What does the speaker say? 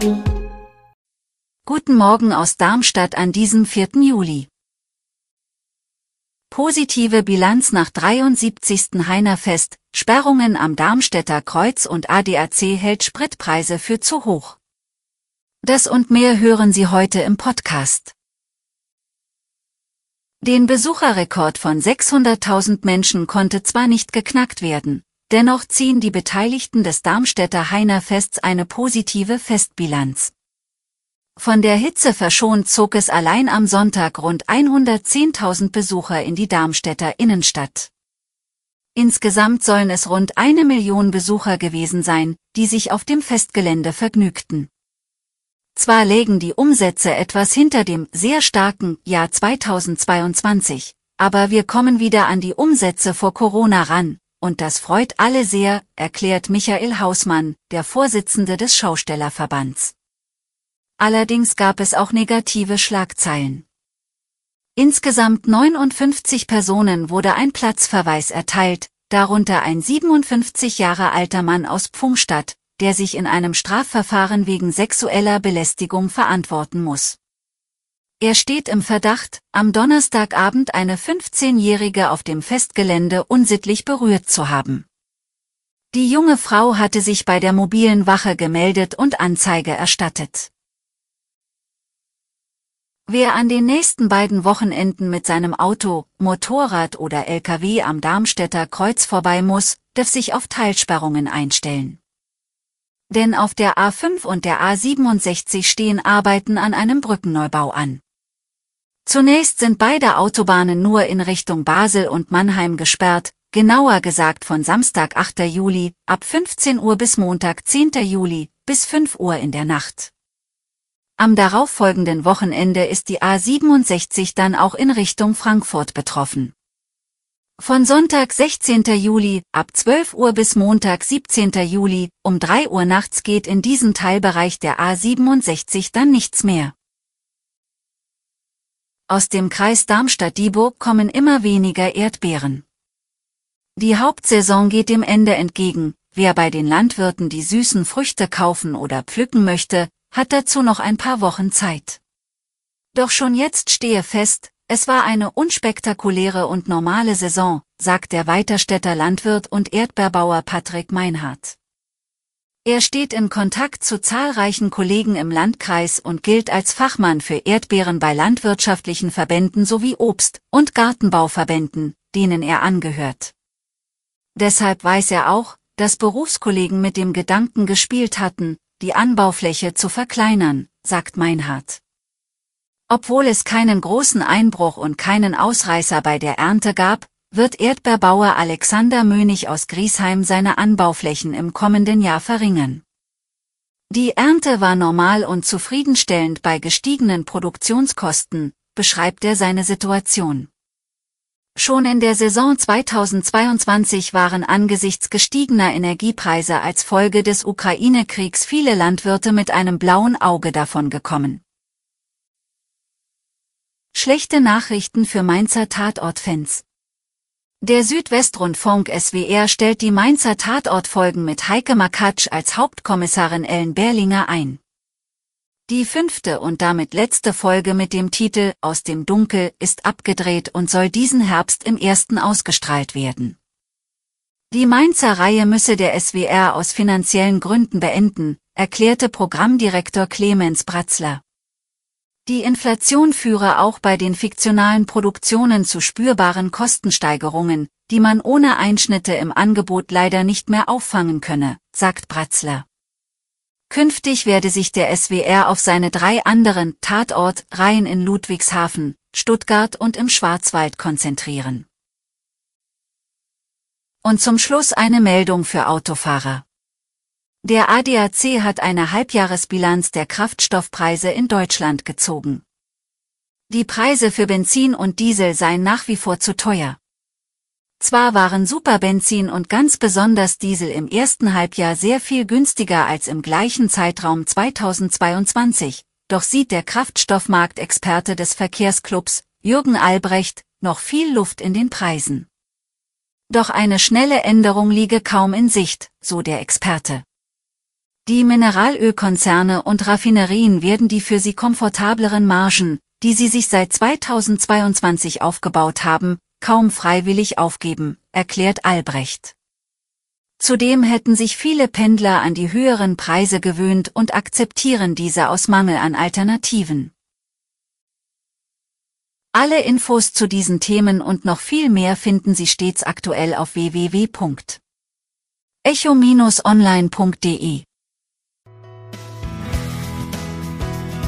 Guten Morgen aus Darmstadt an diesem 4. Juli. Positive Bilanz nach 73. Heinerfest, Sperrungen am Darmstädter Kreuz und ADAC hält Spritpreise für zu hoch. Das und mehr hören Sie heute im Podcast. Den Besucherrekord von 600.000 Menschen konnte zwar nicht geknackt werden, dennoch ziehen die Beteiligten des Darmstädter Heinerfests eine positive Festbilanz. Von der Hitze verschont zog es allein am Sonntag rund 110.000 Besucher in die Darmstädter Innenstadt. Insgesamt sollen es rund eine Million Besucher gewesen sein, die sich auf dem Festgelände vergnügten. Zwar lägen die Umsätze etwas hinter dem sehr starken Jahr 2022, aber wir kommen wieder an die Umsätze vor Corona ran, und das freut alle sehr, erklärt Michael Hausmann, der Vorsitzende des Schaustellerverbands. Allerdings gab es auch negative Schlagzeilen. Insgesamt 59 Personen wurde ein Platzverweis erteilt, darunter ein 57 Jahre alter Mann aus Pfungstadt, der sich in einem Strafverfahren wegen sexueller Belästigung verantworten muss. Er steht im Verdacht, am Donnerstagabend eine 15-Jährige auf dem Festgelände unsittlich berührt zu haben. Die junge Frau hatte sich bei der mobilen Wache gemeldet und Anzeige erstattet. Wer an den nächsten beiden Wochenenden mit seinem Auto, Motorrad oder LKW am Darmstädter Kreuz vorbei muss, darf sich auf Teilsperrungen einstellen denn auf der A5 und der A67 stehen Arbeiten an einem Brückenneubau an. Zunächst sind beide Autobahnen nur in Richtung Basel und Mannheim gesperrt, genauer gesagt von Samstag 8. Juli, ab 15 Uhr bis Montag 10. Juli, bis 5 Uhr in der Nacht. Am darauffolgenden Wochenende ist die A67 dann auch in Richtung Frankfurt betroffen. Von Sonntag 16. Juli, ab 12 Uhr bis Montag 17. Juli, um 3 Uhr nachts geht in diesem Teilbereich der A67 dann nichts mehr. Aus dem Kreis Darmstadt-Dieburg kommen immer weniger Erdbeeren. Die Hauptsaison geht dem Ende entgegen, wer bei den Landwirten die süßen Früchte kaufen oder pflücken möchte, hat dazu noch ein paar Wochen Zeit. Doch schon jetzt stehe fest, es war eine unspektakuläre und normale Saison, sagt der Weiterstädter Landwirt und Erdbeerbauer Patrick Meinhardt. Er steht in Kontakt zu zahlreichen Kollegen im Landkreis und gilt als Fachmann für Erdbeeren bei landwirtschaftlichen Verbänden sowie Obst- und Gartenbauverbänden, denen er angehört. Deshalb weiß er auch, dass Berufskollegen mit dem Gedanken gespielt hatten, die Anbaufläche zu verkleinern, sagt Meinhardt. Obwohl es keinen großen Einbruch und keinen Ausreißer bei der Ernte gab, wird Erdbeerbauer Alexander Mönig aus Griesheim seine Anbauflächen im kommenden Jahr verringern. Die Ernte war normal und zufriedenstellend bei gestiegenen Produktionskosten, beschreibt er seine Situation. Schon in der Saison 2022 waren angesichts gestiegener Energiepreise als Folge des Ukraine-Kriegs viele Landwirte mit einem blauen Auge davon gekommen. Schlechte Nachrichten für Mainzer Tatortfans. Der Südwestrundfunk SWR stellt die Mainzer Tatortfolgen mit Heike Makatsch als Hauptkommissarin Ellen Berlinger ein. Die fünfte und damit letzte Folge mit dem Titel Aus dem Dunkel ist abgedreht und soll diesen Herbst im ersten ausgestrahlt werden. Die Mainzer Reihe müsse der SWR aus finanziellen Gründen beenden, erklärte Programmdirektor Clemens Bratzler. Die Inflation führe auch bei den fiktionalen Produktionen zu spürbaren Kostensteigerungen, die man ohne Einschnitte im Angebot leider nicht mehr auffangen könne, sagt Bratzler. Künftig werde sich der SWR auf seine drei anderen Tatort-Reihen in Ludwigshafen, Stuttgart und im Schwarzwald konzentrieren. Und zum Schluss eine Meldung für Autofahrer. Der ADAC hat eine Halbjahresbilanz der Kraftstoffpreise in Deutschland gezogen. Die Preise für Benzin und Diesel seien nach wie vor zu teuer. Zwar waren Superbenzin und ganz besonders Diesel im ersten Halbjahr sehr viel günstiger als im gleichen Zeitraum 2022, doch sieht der Kraftstoffmarktexperte des Verkehrsclubs, Jürgen Albrecht, noch viel Luft in den Preisen. Doch eine schnelle Änderung liege kaum in Sicht, so der Experte. Die Mineralölkonzerne und Raffinerien werden die für sie komfortableren Margen, die sie sich seit 2022 aufgebaut haben, kaum freiwillig aufgeben, erklärt Albrecht. Zudem hätten sich viele Pendler an die höheren Preise gewöhnt und akzeptieren diese aus Mangel an Alternativen. Alle Infos zu diesen Themen und noch viel mehr finden Sie stets aktuell auf www.echo-online.de.